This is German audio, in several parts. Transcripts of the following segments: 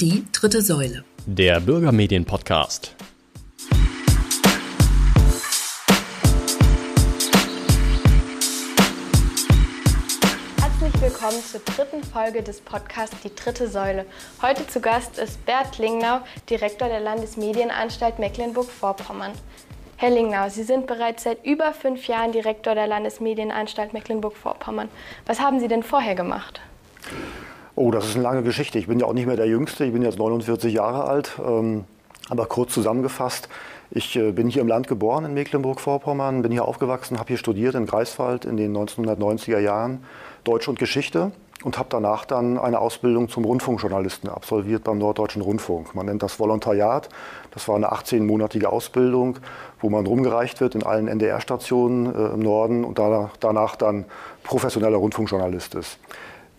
Die dritte Säule. Der Bürgermedien-Podcast. Herzlich willkommen zur dritten Folge des Podcasts Die dritte Säule. Heute zu Gast ist Bert Lingnau, Direktor der Landesmedienanstalt Mecklenburg-Vorpommern. Herr Lingnau, Sie sind bereits seit über fünf Jahren Direktor der Landesmedienanstalt Mecklenburg-Vorpommern. Was haben Sie denn vorher gemacht? Oh, das ist eine lange Geschichte. Ich bin ja auch nicht mehr der Jüngste. Ich bin jetzt 49 Jahre alt. Ähm, aber kurz zusammengefasst, ich äh, bin hier im Land geboren in Mecklenburg-Vorpommern, bin hier aufgewachsen, habe hier studiert in Greifswald in den 1990er Jahren Deutsch und Geschichte und habe danach dann eine Ausbildung zum Rundfunkjournalisten absolviert beim Norddeutschen Rundfunk. Man nennt das Volontariat. Das war eine 18-monatige Ausbildung, wo man rumgereicht wird in allen NDR-Stationen äh, im Norden und danach, danach dann professioneller Rundfunkjournalist ist.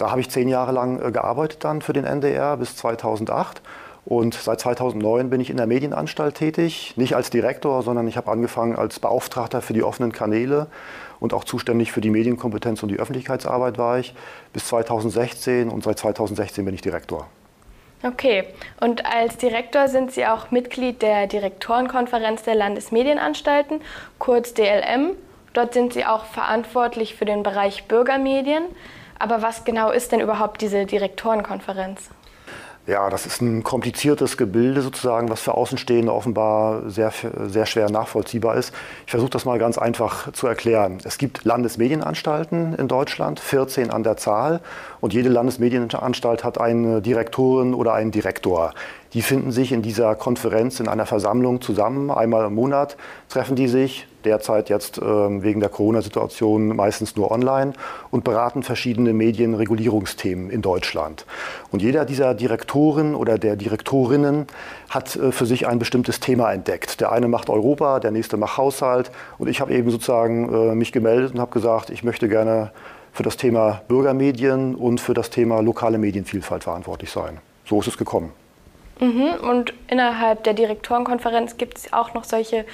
Da habe ich zehn Jahre lang äh, gearbeitet dann für den NDR bis 2008. Und seit 2009 bin ich in der Medienanstalt tätig, nicht als Direktor, sondern ich habe angefangen als Beauftragter für die offenen Kanäle und auch zuständig für die Medienkompetenz und die Öffentlichkeitsarbeit war ich bis 2016 und seit 2016 bin ich Direktor. Okay, und als Direktor sind Sie auch Mitglied der Direktorenkonferenz der Landesmedienanstalten, kurz DLM. Dort sind Sie auch verantwortlich für den Bereich Bürgermedien. Aber was genau ist denn überhaupt diese Direktorenkonferenz? Ja, das ist ein kompliziertes Gebilde sozusagen, was für Außenstehende offenbar sehr, sehr schwer nachvollziehbar ist. Ich versuche das mal ganz einfach zu erklären. Es gibt Landesmedienanstalten in Deutschland, 14 an der Zahl, und jede Landesmedienanstalt hat eine Direktorin oder einen Direktor. Die finden sich in dieser Konferenz in einer Versammlung zusammen. Einmal im Monat treffen die sich, derzeit jetzt äh, wegen der Corona-Situation meistens nur online und beraten verschiedene Medienregulierungsthemen in Deutschland. Und jeder dieser Direktoren oder der Direktorinnen hat äh, für sich ein bestimmtes Thema entdeckt. Der eine macht Europa, der nächste macht Haushalt und ich habe eben sozusagen äh, mich gemeldet und habe gesagt, ich möchte gerne für das Thema Bürgermedien und für das Thema lokale Medienvielfalt verantwortlich sein. So ist es gekommen. Mhm. Und innerhalb der Direktorenkonferenz gibt es auch noch solche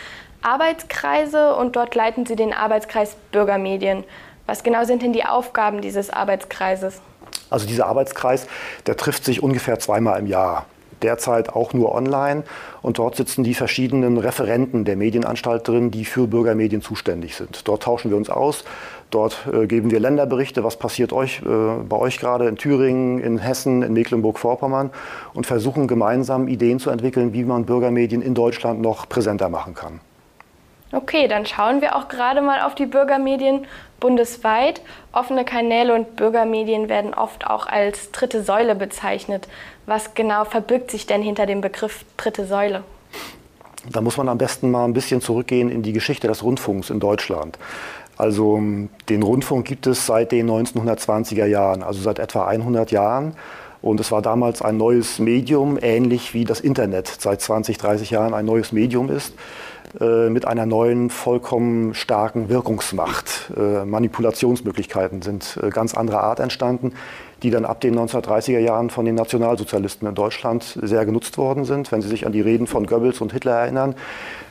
Arbeitskreise und dort leiten Sie den Arbeitskreis Bürgermedien. Was genau sind denn die Aufgaben dieses Arbeitskreises? Also dieser Arbeitskreis, der trifft sich ungefähr zweimal im Jahr. Derzeit auch nur online und dort sitzen die verschiedenen Referenten der Medienanstalt drin, die für Bürgermedien zuständig sind. Dort tauschen wir uns aus, dort äh, geben wir Länderberichte, was passiert euch, äh, bei euch gerade in Thüringen, in Hessen, in Mecklenburg-Vorpommern und versuchen gemeinsam Ideen zu entwickeln, wie man Bürgermedien in Deutschland noch präsenter machen kann. Okay, dann schauen wir auch gerade mal auf die Bürgermedien bundesweit. Offene Kanäle und Bürgermedien werden oft auch als dritte Säule bezeichnet. Was genau verbirgt sich denn hinter dem Begriff dritte Säule? Da muss man am besten mal ein bisschen zurückgehen in die Geschichte des Rundfunks in Deutschland. Also den Rundfunk gibt es seit den 1920er Jahren, also seit etwa 100 Jahren. Und es war damals ein neues Medium, ähnlich wie das Internet seit 20, 30 Jahren ein neues Medium ist. Äh, mit einer neuen, vollkommen starken Wirkungsmacht. Äh, Manipulationsmöglichkeiten sind äh, ganz anderer Art entstanden, die dann ab den 1930er Jahren von den Nationalsozialisten in Deutschland sehr genutzt worden sind. Wenn Sie sich an die Reden von Goebbels und Hitler erinnern,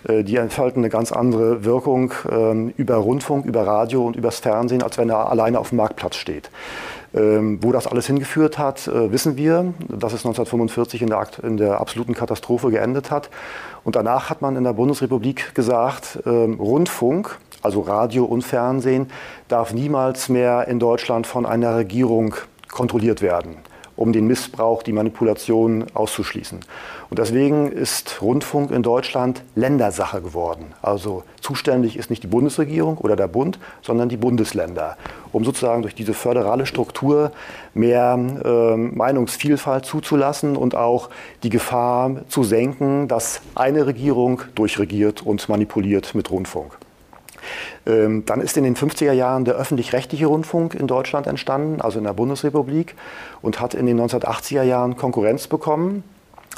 die entfalten eine ganz andere Wirkung ähm, über Rundfunk, über Radio und übers Fernsehen, als wenn er alleine auf dem Marktplatz steht. Ähm, wo das alles hingeführt hat, äh, wissen wir, dass es 1945 in der, in der, absoluten Katastrophe geendet hat. Und danach hat man in der Bundesrepublik gesagt, ähm, Rundfunk, also Radio und Fernsehen, darf niemals mehr in Deutschland von einer Regierung kontrolliert werden um den Missbrauch, die Manipulation auszuschließen. Und deswegen ist Rundfunk in Deutschland Ländersache geworden. Also zuständig ist nicht die Bundesregierung oder der Bund, sondern die Bundesländer, um sozusagen durch diese föderale Struktur mehr äh, Meinungsvielfalt zuzulassen und auch die Gefahr zu senken, dass eine Regierung durchregiert und manipuliert mit Rundfunk. Ähm, dann ist in den 50er Jahren der öffentlich-rechtliche Rundfunk in Deutschland entstanden, also in der Bundesrepublik, und hat in den 1980er Jahren Konkurrenz bekommen,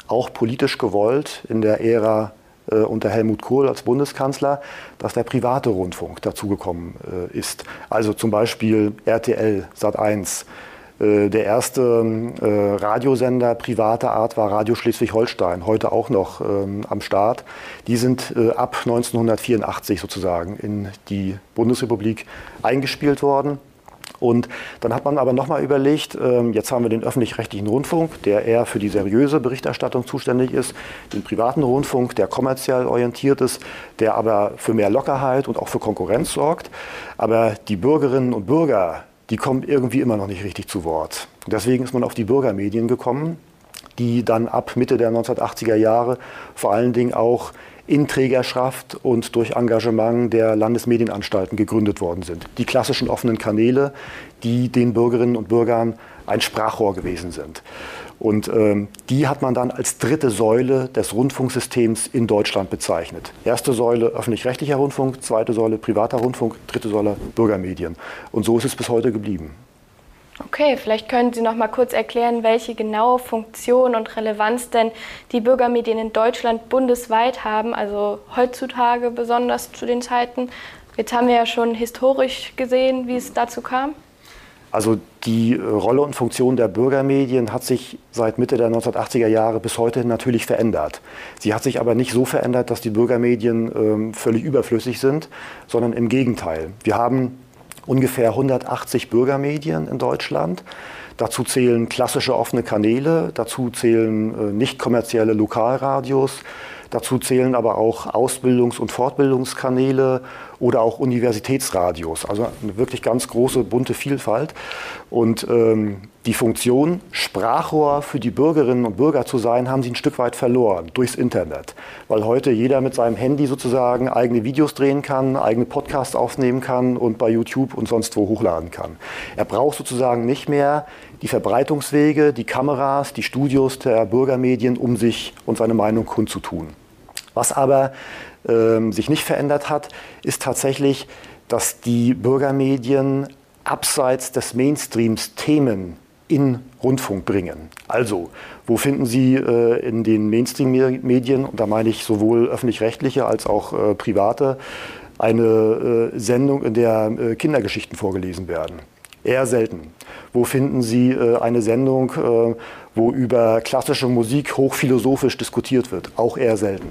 auch politisch gewollt in der Ära äh, unter Helmut Kohl als Bundeskanzler, dass der private Rundfunk dazugekommen äh, ist. Also zum Beispiel RTL, Sat1, äh, der erste äh, Radiosender privater Art war Radio Schleswig-Holstein, heute auch noch ähm, am Start. Die sind äh, ab 1984 sozusagen in die Bundesrepublik eingespielt worden. Und dann hat man aber nochmal überlegt, ähm, jetzt haben wir den öffentlich-rechtlichen Rundfunk, der eher für die seriöse Berichterstattung zuständig ist, den privaten Rundfunk, der kommerziell orientiert ist, der aber für mehr Lockerheit und auch für Konkurrenz sorgt. Aber die Bürgerinnen und Bürger, die kommen irgendwie immer noch nicht richtig zu Wort. Deswegen ist man auf die Bürgermedien gekommen, die dann ab Mitte der 1980er Jahre vor allen Dingen auch in Trägerschaft und durch Engagement der Landesmedienanstalten gegründet worden sind. Die klassischen offenen Kanäle, die den Bürgerinnen und Bürgern ein Sprachrohr gewesen sind. Und ähm, die hat man dann als dritte Säule des Rundfunksystems in Deutschland bezeichnet. Erste Säule öffentlich-rechtlicher Rundfunk, zweite Säule privater Rundfunk, dritte Säule Bürgermedien. Und so ist es bis heute geblieben. Okay, vielleicht können Sie noch mal kurz erklären, welche genaue Funktion und Relevanz denn die Bürgermedien in Deutschland bundesweit haben, also heutzutage besonders zu den Zeiten. Jetzt haben wir ja schon historisch gesehen, wie es dazu kam. Also die äh, Rolle und Funktion der Bürgermedien hat sich seit Mitte der 1980er Jahre bis heute natürlich verändert. Sie hat sich aber nicht so verändert, dass die Bürgermedien ähm, völlig überflüssig sind, sondern im Gegenteil. Wir haben ungefähr 180 Bürgermedien in Deutschland. Dazu zählen klassische offene Kanäle, dazu zählen äh, nicht kommerzielle Lokalradios, dazu zählen aber auch Ausbildungs- und Fortbildungskanäle oder auch Universitätsradios. Also eine wirklich ganz große, bunte Vielfalt. Und ähm, die Funktion, Sprachrohr für die Bürgerinnen und Bürger zu sein, haben sie ein Stück weit verloren durchs Internet. Weil heute jeder mit seinem Handy sozusagen eigene Videos drehen kann, eigene Podcasts aufnehmen kann und bei YouTube und sonst wo hochladen kann. Er braucht sozusagen nicht mehr die Verbreitungswege, die Kameras, die Studios der Bürgermedien, um sich und seine Meinung kundzutun. Was aber ähm, sich nicht verändert hat, ist tatsächlich, dass die Bürgermedien abseits des Mainstreams Themen in Rundfunk bringen. Also, wo finden Sie äh, in den Mainstream-Medien, und da meine ich sowohl öffentlich-rechtliche als auch äh, private, eine äh, Sendung, in der äh, Kindergeschichten vorgelesen werden? Eher selten. Wo finden Sie äh, eine Sendung, äh, wo über klassische Musik hochphilosophisch diskutiert wird? Auch eher selten.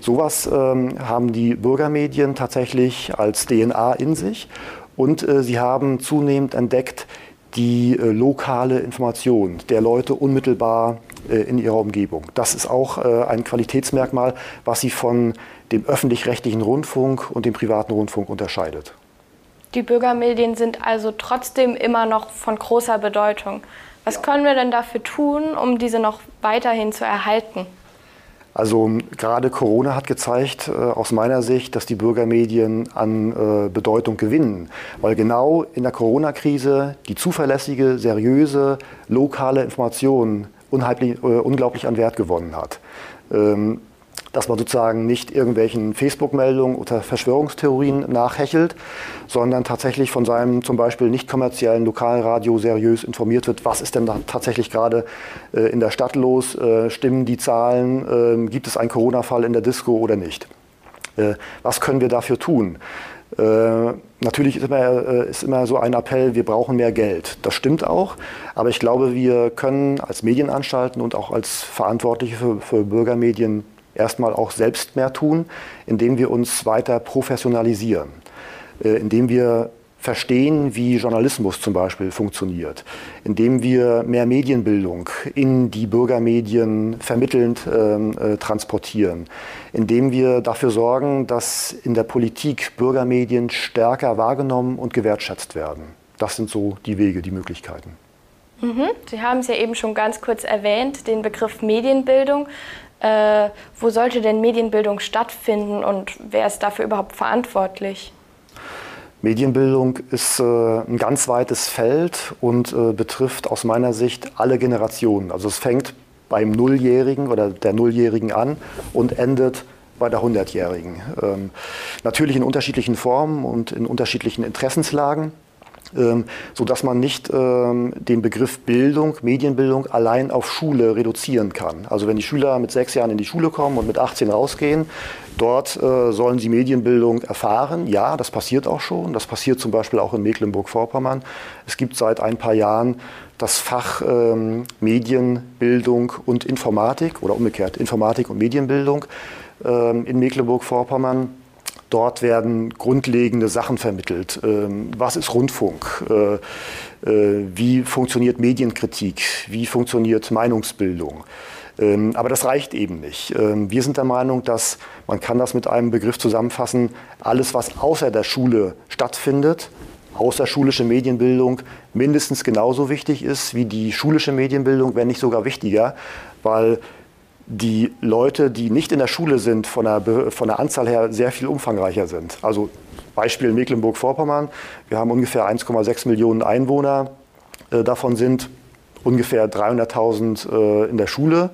Sowas ähm, haben die Bürgermedien tatsächlich als DNA in sich. Und äh, sie haben zunehmend entdeckt, die lokale Information der Leute unmittelbar in ihrer Umgebung. Das ist auch ein Qualitätsmerkmal, was sie von dem öffentlich-rechtlichen Rundfunk und dem privaten Rundfunk unterscheidet. Die Bürgermedien sind also trotzdem immer noch von großer Bedeutung. Was ja. können wir denn dafür tun, um diese noch weiterhin zu erhalten? Also gerade Corona hat gezeigt, äh, aus meiner Sicht, dass die Bürgermedien an äh, Bedeutung gewinnen, weil genau in der Corona-Krise die zuverlässige, seriöse, lokale Information äh, unglaublich an Wert gewonnen hat. Ähm, dass man sozusagen nicht irgendwelchen Facebook-Meldungen oder Verschwörungstheorien nachhechelt, sondern tatsächlich von seinem zum Beispiel nicht kommerziellen Lokalradio seriös informiert wird, was ist denn da tatsächlich gerade äh, in der Stadt los, äh, stimmen die Zahlen, äh, gibt es einen Corona-Fall in der Disco oder nicht. Äh, was können wir dafür tun? Äh, natürlich ist immer, äh, ist immer, so ein Appell, wir brauchen mehr Geld. Das stimmt auch, aber ich glaube, wir können als Medienanstalten und auch als Verantwortliche für, für Bürgermedien erstmal auch selbst mehr tun, indem wir uns weiter professionalisieren, äh, indem wir verstehen, wie Journalismus zum Beispiel funktioniert, indem wir mehr Medienbildung in die Bürgermedien vermittelnd ähm, äh, transportieren, indem wir dafür sorgen, dass in der Politik Bürgermedien stärker wahrgenommen und gewertschätzt werden. Das sind so die Wege, die Möglichkeiten. Mhm. Sie haben es ja eben schon ganz kurz erwähnt, den Begriff Medienbildung. Äh, wo sollte denn Medienbildung stattfinden und wer ist dafür überhaupt verantwortlich? Medienbildung ist äh, ein ganz weites Feld und äh, betrifft aus meiner Sicht alle Generationen. Also es fängt beim Nulljährigen oder der Nulljährigen an und endet bei der Hundertjährigen. Ähm, natürlich in unterschiedlichen Formen und in unterschiedlichen Interessenslagen. Ähm, sodass man nicht ähm, den Begriff Bildung, Medienbildung allein auf Schule reduzieren kann. Also wenn die Schüler mit sechs Jahren in die Schule kommen und mit 18 rausgehen, dort äh, sollen sie Medienbildung erfahren. Ja, das passiert auch schon. Das passiert zum Beispiel auch in Mecklenburg-Vorpommern. Es gibt seit ein paar Jahren das Fach ähm, Medienbildung und Informatik oder umgekehrt Informatik und Medienbildung in Mecklenburg-Vorpommern Dort werden grundlegende Sachen vermittelt. Ähm, was ist Rundfunk? Äh, äh, wie funktioniert Medienkritik? Wie funktioniert Meinungsbildung? Ähm, aber das reicht eben nicht. Ähm, wir sind der Meinung, dass man kann das mit einem Begriff zusammenfassen, alles, was außer der Schule stattfindet, außerschulische Medienbildung mindestens genauso wichtig ist wie die schulische Medienbildung, wenn nicht sogar wichtiger, weil die Leute, die nicht in der Schule sind, von der, von der Anzahl her sehr viel umfangreicher sind. Also Beispiel Mecklenburg-Vorpommern. Wir haben ungefähr 1,6 Millionen Einwohner. Äh, davon sind ungefähr 300.000 äh, in der Schule.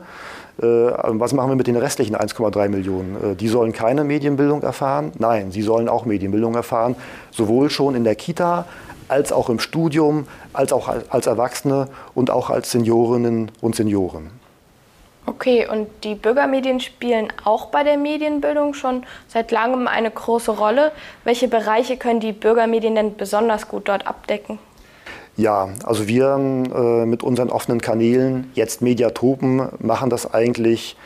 Äh, was machen wir mit den restlichen 1,3 Millionen? Die sollen keine Medienbildung erfahren? Nein, sie sollen auch Medienbildung erfahren, sowohl schon in der Kita als auch im Studium, als auch als Erwachsene und auch als Seniorinnen und Senioren. Okay, und die Bürgermedien spielen auch bei der Medienbildung schon seit langem eine große Rolle. Welche Bereiche können die Bürgermedien denn besonders gut dort abdecken? Ja, also wir äh, mit unseren offenen Kanälen, jetzt Mediatopen, machen das eigentlich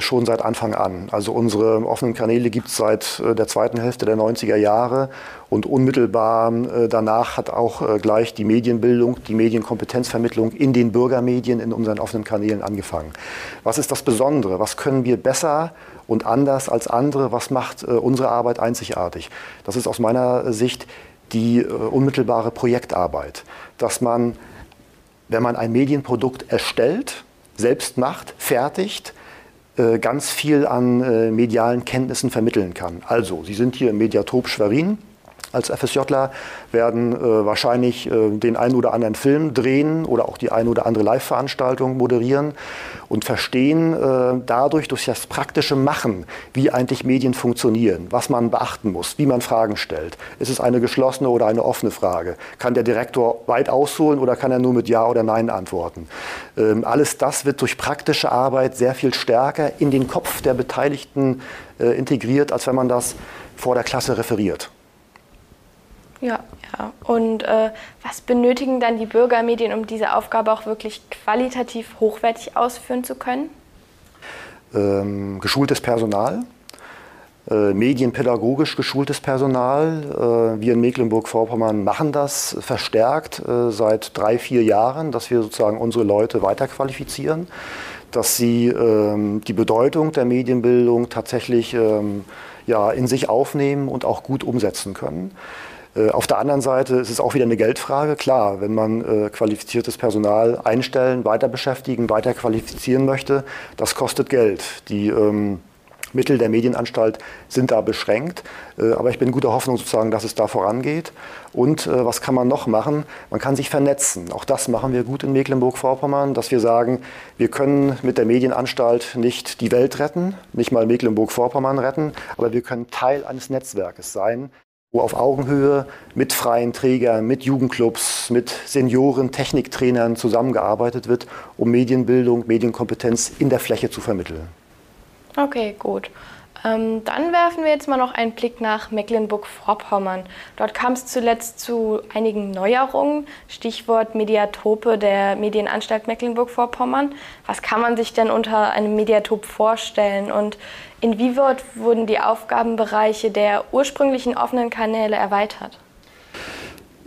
schon seit Anfang an. Also unsere offenen Kanäle gibt es seit äh, der zweiten Hälfte der 90er Jahre und unmittelbar äh, danach hat auch gleich die Medienbildung, die Medienkompetenzvermittlung in den Bürgermedien in unseren offenen Kanälen angefangen. Was ist das Besondere? Was können wir besser und anders als andere? Was macht unsere Arbeit einzigartig? Das ist aus meiner Sicht die unmittelbare Projektarbeit, dass man, wenn man ein Medienprodukt erstellt, selbst macht, fertigt, äh, ganz viel an äh, medialen Kenntnissen vermitteln kann. Also, Sie sind hier im Mediatop Schwerin als FSJler, werden äh, wahrscheinlich äh, den einen oder anderen Film drehen oder auch die eine oder andere Live-Veranstaltung moderieren und verstehen äh, dadurch durch das praktische Machen, wie eigentlich Medien funktionieren, was man beachten muss, wie man Fragen stellt. Ist es eine geschlossene oder eine offene Frage? Kann der Direktor weit ausholen oder kann er nur mit Ja oder Nein antworten? Ähm, alles das wird durch praktische Arbeit sehr viel stärker in den Kopf der Beteiligten äh, integriert, als wenn man das vor der Klasse referiert. Ja, ja. Und äh, was benötigen dann die Bürgermedien, um diese Aufgabe auch wirklich qualitativ hochwertig ausführen zu können? Ähm, geschultes Personal, äh, medienpädagogisch geschultes Personal. Äh, wir in Mecklenburg-Vorpommern machen das verstärkt äh, seit drei, vier Jahren, dass wir sozusagen unsere Leute weiterqualifizieren, dass sie ähm, die Bedeutung der Medienbildung tatsächlich ähm, ja, in sich aufnehmen und auch gut umsetzen können. Äh, auf der anderen Seite ist es auch wieder eine Geldfrage. Klar, wenn man äh, qualifiziertes Personal einstellen, weiter beschäftigen, weiter qualifizieren möchte, das kostet Geld. Die ähm, Mittel der Medienanstalt sind da beschränkt. Äh, aber ich bin guter Hoffnung sozusagen, dass es da vorangeht. Und äh, was kann man noch machen? Man kann sich vernetzen. Auch das machen wir gut in Mecklenburg-Vorpommern, dass wir sagen, wir können mit der Medienanstalt nicht die Welt retten, nicht mal Mecklenburg-Vorpommern retten, aber wir können Teil eines Netzwerkes sein auf Augenhöhe mit freien Trägern, mit Jugendclubs, mit Senioren, Techniktrainern zusammengearbeitet wird, um Medienbildung, Medienkompetenz in der Fläche zu vermitteln. Okay, gut. Ähm, dann werfen wir jetzt mal noch einen Blick nach Mecklenburg-Vorpommern. Dort kam es zuletzt zu einigen Neuerungen, Stichwort Mediatope der Medienanstalt Mecklenburg-Vorpommern. Was kann man sich denn unter einem Mediatop vorstellen und inwieweit wurden die Aufgabenbereiche der ursprünglichen offenen Kanäle erweitert?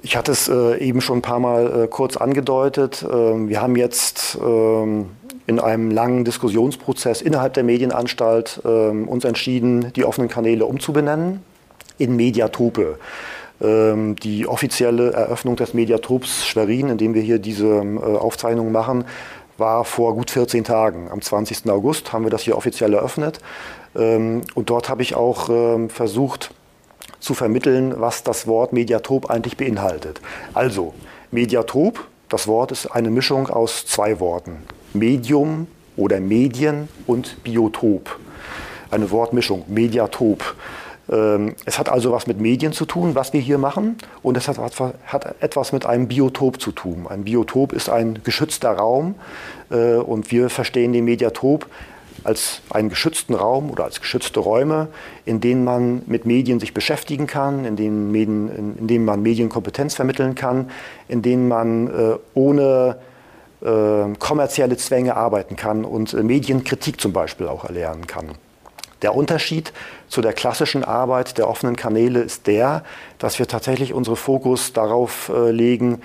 Ich hatte es äh, eben schon ein paar Mal äh, kurz angedeutet. Ähm, wir haben jetzt ähm, in einem langen Diskussionsprozess innerhalb der Medienanstalt äh, uns entschieden, die offenen Kanäle umzubenennen in Mediatope. Ähm, die offizielle Eröffnung des Mediatops Schwerin, in dem wir hier diese äh, Aufzeichnung machen, war vor gut 14 Tagen. Am 20. August haben wir das hier offiziell eröffnet. Ähm, und dort habe ich auch ähm, versucht zu vermitteln, was das Wort Mediatop eigentlich beinhaltet. Also, Mediatop, das Wort ist eine Mischung aus zwei Worten. Medium oder Medien und Biotop. Eine Wortmischung, Mediatop. Ähm, es hat also was mit Medien zu tun, was wir hier machen, und es hat, etwas mit einem Biotop zu tun. Ein Biotop ist ein geschützter Raum äh, und wir verstehen den Mediatop als einen geschützten Raum oder als geschützte Räume, in denen man mit Medien sich beschäftigen kann, in denen, Medien, in, denen man Medienkompetenz vermitteln kann, in denen man äh, ohne kommerzielle Zwänge arbeiten kann und äh, Medienkritik zum Beispiel auch erlernen kann. Der Unterschied zu der klassischen Arbeit der offenen Kanäle ist der, dass wir tatsächlich unseren Fokus darauf äh, legen,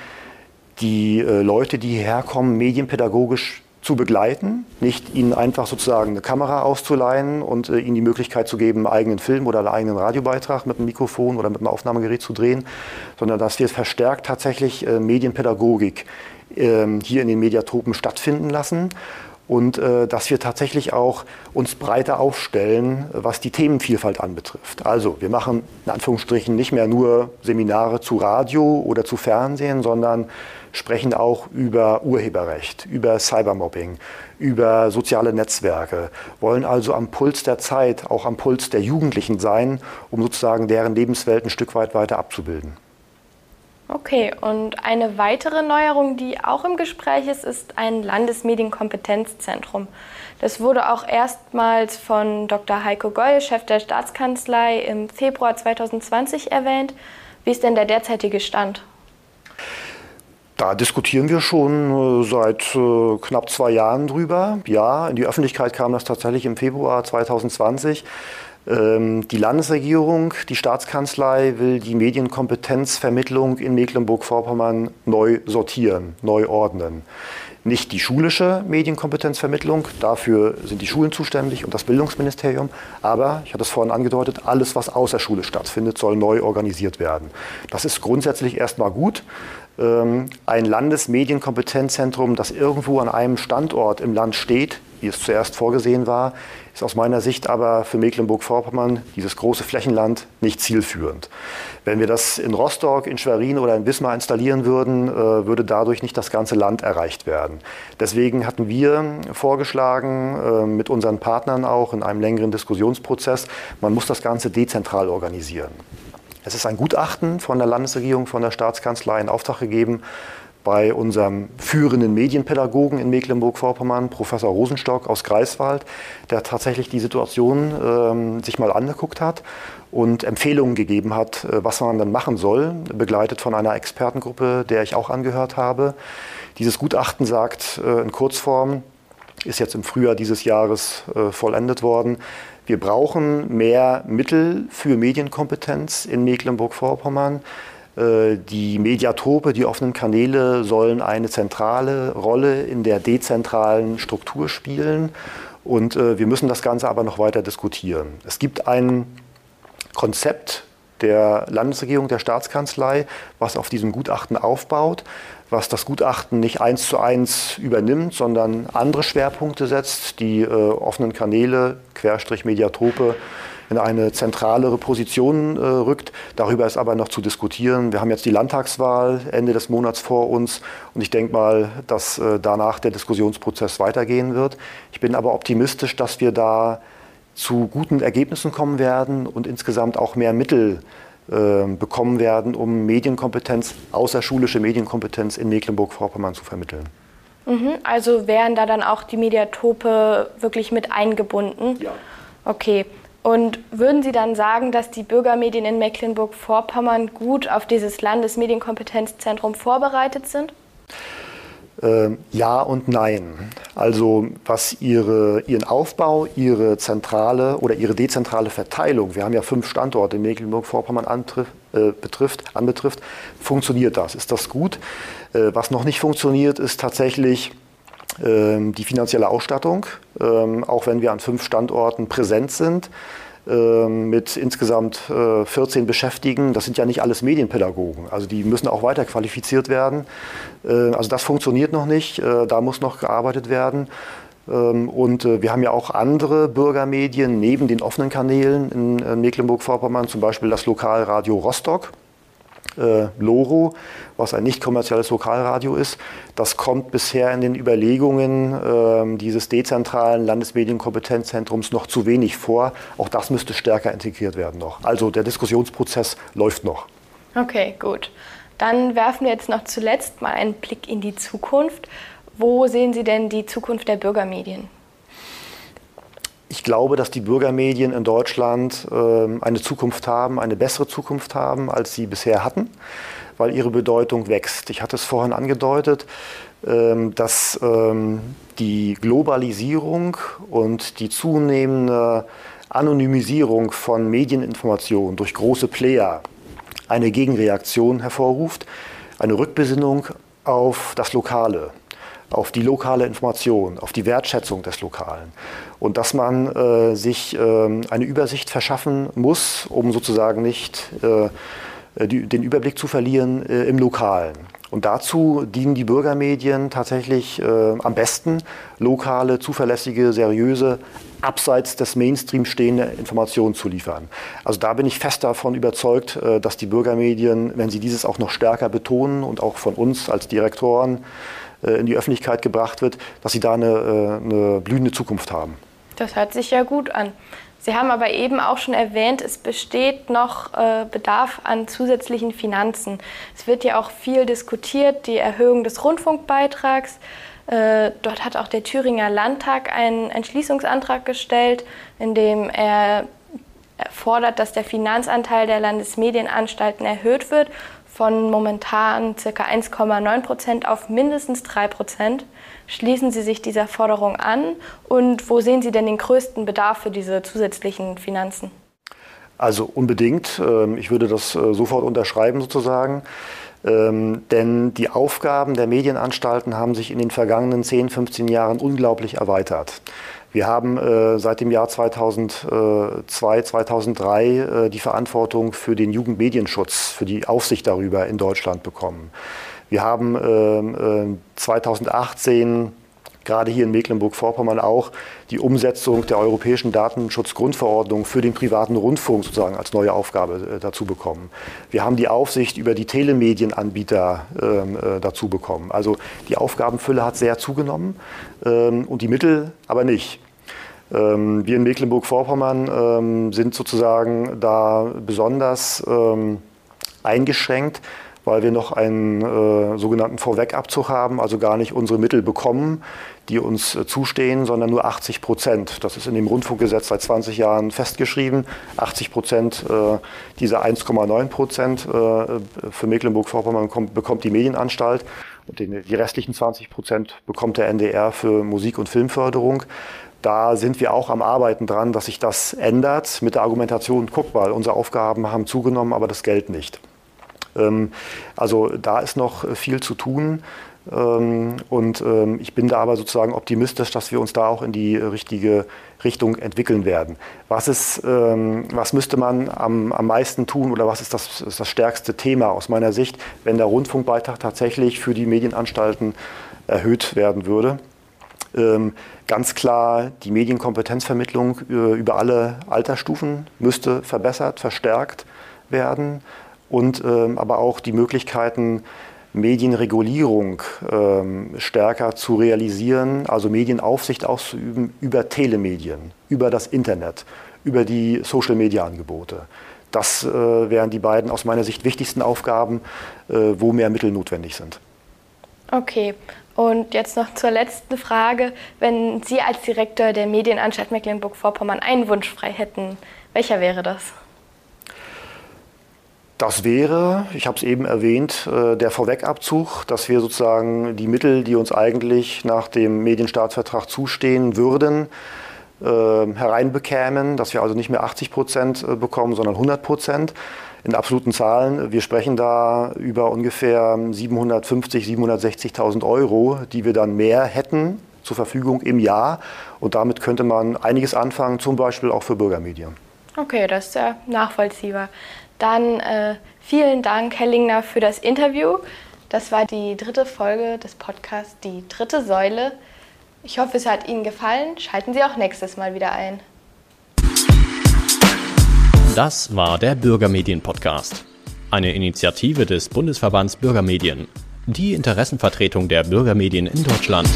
die äh, Leute, die hierher kommen, medienpädagogisch zu begleiten, nicht ihnen einfach sozusagen eine Kamera auszuleihen und ihnen die Möglichkeit zu geben, einen eigenen Film oder einen eigenen Radiobeitrag mit einem Mikrofon oder mit einem Aufnahmegerät zu drehen, sondern dass wir verstärkt tatsächlich Medienpädagogik hier in den Mediatopen stattfinden lassen und äh, dass wir tatsächlich auch uns breiter aufstellen, was die Themenvielfalt anbetrifft. Also wir machen in Anführungsstrichen nicht mehr nur Seminare zu Radio oder zu Fernsehen, sondern sprechen auch über Urheberrecht, über Cybermobbing, über soziale Netzwerke, wollen also am Puls der Zeit, auch am Puls der Jugendlichen sein, um sozusagen deren Lebenswelt ein Stück weit weiter abzubilden. Okay, und eine weitere Neuerung, die auch im Gespräch ist, ist ein Landesmedienkompetenzzentrum. Das wurde auch erstmals von Dr. Heiko Goll, Chef der Staatskanzlei, im Februar 2020 erwähnt. Wie ist denn der derzeitige Stand? Da diskutieren wir schon äh, seit äh, knapp zwei Jahren drüber. Ja, in die Öffentlichkeit kam das tatsächlich im Februar 2020. Ähm, die Landesregierung, die Staatskanzlei will die Medienkompetenzvermittlung in Mecklenburg-Vorpommern neu sortieren, neu ordnen. Nicht die schulische Medienkompetenzvermittlung, dafür sind die Schulen zuständig und das Bildungsministerium, aber, ich hatte es vorhin angedeutet, alles, was außer Schule stattfindet, soll neu organisiert werden. Das ist grundsätzlich erstmal gut. Ähm, ein Landesmedienkompetenzzentrum, das irgendwo an einem Standort im Land steht, wie es zuerst vorgesehen war, ist aus meiner Sicht aber für Mecklenburg-Vorpommern, dieses große Flächenland, nicht zielführend. Wenn wir das in Rostock, in Schwerin oder in Wismar installieren würden, äh, würde dadurch nicht das ganze Land erreicht werden. Deswegen hatten wir vorgeschlagen, äh, mit unseren Partnern auch in einem längeren Diskussionsprozess, man muss das Ganze dezentral organisieren. Es ist ein Gutachten von der Landesregierung, von der Staatskanzlei in Auftrag gegeben bei unserem führenden Medienpädagogen in Mecklenburg-Vorpommern, Professor Rosenstock aus Greifswald, der tatsächlich die Situation ähm, sich mal angeguckt hat und Empfehlungen gegeben hat, äh, was man dann machen soll, begleitet von einer Expertengruppe, der ich auch angehört habe. Dieses Gutachten sagt äh, in Kurzform, ist jetzt im Frühjahr dieses Jahres äh, vollendet worden, wir brauchen mehr Mittel für Medienkompetenz in Mecklenburg-Vorpommern. Äh, die Mediatope, die offenen Kanäle sollen eine zentrale Rolle in der dezentralen Struktur spielen. Und äh, wir müssen das Ganze aber noch weiter diskutieren. Es gibt ein Konzept der Landesregierung, der Staatskanzlei, was auf diesem Gutachten aufbaut, was das Gutachten nicht eins zu eins übernimmt, sondern andere Schwerpunkte setzt, die äh, offenen Kanäle, Querstrich Mediatope, in eine zentralere Position äh, rückt. Darüber ist aber noch zu diskutieren. Wir haben jetzt die Landtagswahl Ende des Monats vor uns und ich denke mal, dass äh, danach der Diskussionsprozess weitergehen wird. Ich bin aber optimistisch, dass wir da zu guten Ergebnissen kommen werden und insgesamt auch mehr Mittel äh, bekommen werden, um Medienkompetenz, außerschulische Medienkompetenz in Mecklenburg-Vorpommern zu vermitteln. Mhm, also wären da dann auch die Mediatope wirklich mit eingebunden? Ja. Okay. Und würden Sie dann sagen, dass die Bürgermedien in Mecklenburg-Vorpommern gut auf dieses Landesmedienkompetenzzentrum vorbereitet sind? Ähm, ja und nein. Also was ihre, ihren Aufbau, ihre zentrale oder ihre dezentrale Verteilung, wir haben ja fünf Standorte in Mecklenburg-Vorpommern äh, betrifft, anbetrifft, funktioniert das? Ist das gut? Äh, was noch nicht funktioniert, ist tatsächlich die finanzielle Ausstattung. Ähm, auch wenn wir an fünf Standorten präsent sind, ähm, mit insgesamt 14 äh, Beschäftigten. Das sind ja nicht alles Medienpädagogen. Also die müssen auch weiter qualifiziert werden. Äh, also das funktioniert noch nicht. Äh, da muss noch gearbeitet werden. Ähm, und wir haben ja auch andere Bürgermedien neben den offenen Kanälen in Mecklenburg-Vorpommern, zum Beispiel das Lokalradio Rostock äh, Loro, was ein nicht kommerzielles Lokalradio ist. Das kommt bisher in den Überlegungen äh, dieses dezentralen Landesmedienkompetenzzentrums noch zu wenig vor. Auch das müsste stärker integriert werden noch. Also der Diskussionsprozess läuft noch. Okay, gut. Dann werfen wir jetzt noch zuletzt mal einen Blick in die Zukunft. Wo sehen Sie denn die Zukunft der Bürgermedien? Ich glaube, dass die Bürgermedien in Deutschland äh, eine Zukunft haben, eine bessere Zukunft haben, als sie bisher hatten, weil ihre Bedeutung wächst. Ich hatte es vorhin angedeutet, äh, dass äh, die Globalisierung und die zunehmende Anonymisierung von Medieninformationen durch große Player eine Gegenreaktion hervorruft, eine Rückbesinnung auf das Lokale, auf die lokale Information, auf die Wertschätzung des Lokalen. Und dass man äh, sich äh, eine Übersicht verschaffen muss, um sozusagen nicht äh, die, den Überblick zu verlieren äh, im Lokalen. Und dazu dienen die Bürgermedien tatsächlich äh, am besten, lokale, zuverlässige, seriöse, abseits des Mainstream stehende Informationen zu liefern. Also da bin ich fest davon überzeugt, äh, dass die Bürgermedien, wenn sie dieses auch noch stärker betonen und auch von uns als Direktoren in die Öffentlichkeit gebracht wird, dass sie da eine, äh, eine blühende Zukunft haben. Das hört sich ja gut an. Sie haben aber eben auch schon erwähnt, es besteht noch äh, Bedarf an zusätzlichen Finanzen. Es wird ja auch viel diskutiert, die Erhöhung des Rundfunkbeitrags. Äh, dort hat auch der Thüringer Landtag einen Entschließungsantrag gestellt, in dem er fordert, dass der Finanzanteil der Landesmedienanstalten erhöht wird von momentan ca. 1,9 Prozent auf mindestens 3 Prozent. Schließen Sie sich dieser Forderung an und wo sehen Sie denn den größten Bedarf für diese zusätzlichen Finanzen? Also unbedingt. Ähm, ich würde das äh, sofort unterschreiben sozusagen. Ähm, denn die Aufgaben der Medienanstalten haben sich in den vergangenen 10, 15 Jahren unglaublich erweitert. Wir haben äh, seit dem Jahr 2002, 2003 äh, die Verantwortung für den Jugendmedienschutz, für die Aufsicht darüber in Deutschland bekommen. Wir haben äh, 2018 äh, gerade hier in Mecklenburg-Vorpommern auch die Umsetzung der europäischen Datenschutzgrundverordnung für den privaten Rundfunk sozusagen als neue Aufgabe äh, dazu bekommen. Wir haben die Aufsicht über die Telemedienanbieter ähm, äh, dazu bekommen. Also die Aufgabenfülle hat sehr zugenommen ähm, und die Mittel aber nicht. Ähm, wir in Mecklenburg-Vorpommern ähm, sind sozusagen da besonders ähm, eingeschränkt weil wir noch einen äh, sogenannten Vorwegabzug haben, also gar nicht unsere Mittel bekommen, die uns äh, zustehen, sondern nur 80 Prozent. Das ist in dem Rundfunkgesetz seit 20 Jahren festgeschrieben. 80 Prozent äh, dieser 1,9 Prozent äh, für Mecklenburg-Vorpommern bekommt die Medienanstalt und den, die restlichen 20 Prozent bekommt der NDR für Musik- und Filmförderung. Da sind wir auch am Arbeiten dran, dass sich das ändert mit der Argumentation, guck mal, unsere Aufgaben haben zugenommen, aber das Geld nicht. Ähm, also da ist noch viel zu tun. Ähm, und ähm, ich bin da aber sozusagen optimistisch, dass wir uns da auch in die richtige Richtung entwickeln werden. Was, ist, was müsste man am, am meisten tun oder was ist das, ist das stärkste Thema aus meiner Sicht, wenn der Rundfunkbeitrag tatsächlich für die Medienanstalten erhöht werden würde? ganz klar, die Medienkompetenzvermittlung äh, über alle Altersstufen müsste verbessert, verstärkt werden und ähm, aber auch die Möglichkeiten, Medienregulierung ähm, stärker zu realisieren, also Medienaufsicht auszuüben über Telemedien, über das Internet, über die Social-Media-Angebote. Das äh, wären die beiden aus meiner Sicht wichtigsten Aufgaben, äh, wo mehr Mittel notwendig sind. Okay, und jetzt noch zur letzten Frage. Wenn Sie als Direktor der Medienanstalt Mecklenburg-Vorpommern einen Wunsch frei hätten, welcher wäre das? Das wäre, ich habe es eben erwähnt, äh, der Vorwegabzug, dass wir sozusagen die Mittel, die uns eigentlich nach dem Medienstaatsvertrag zustehen würden, äh, hereinbekämen, dass wir also nicht mehr 80 Prozent äh, bekommen, sondern 100 Prozent. In absoluten Zahlen, wir sprechen da über ungefähr 750.000, 760.000 Euro, die wir dann mehr hätten zur Verfügung im Jahr. Und damit könnte man einiges anfangen, zum Beispiel auch für Bürgermedien. Okay, das ist ja nachvollziehbar. Dann äh, vielen Dank, Herr Lingner, für das Interview. Das war die dritte Folge des Podcasts Die dritte Säule. Ich hoffe, es hat Ihnen gefallen. Schalten Sie auch nächstes Mal wieder ein. Das war der Bürgermedien-Podcast. Eine Initiative des Bundesverbands Bürgermedien. Die Interessenvertretung der Bürgermedien in Deutschland.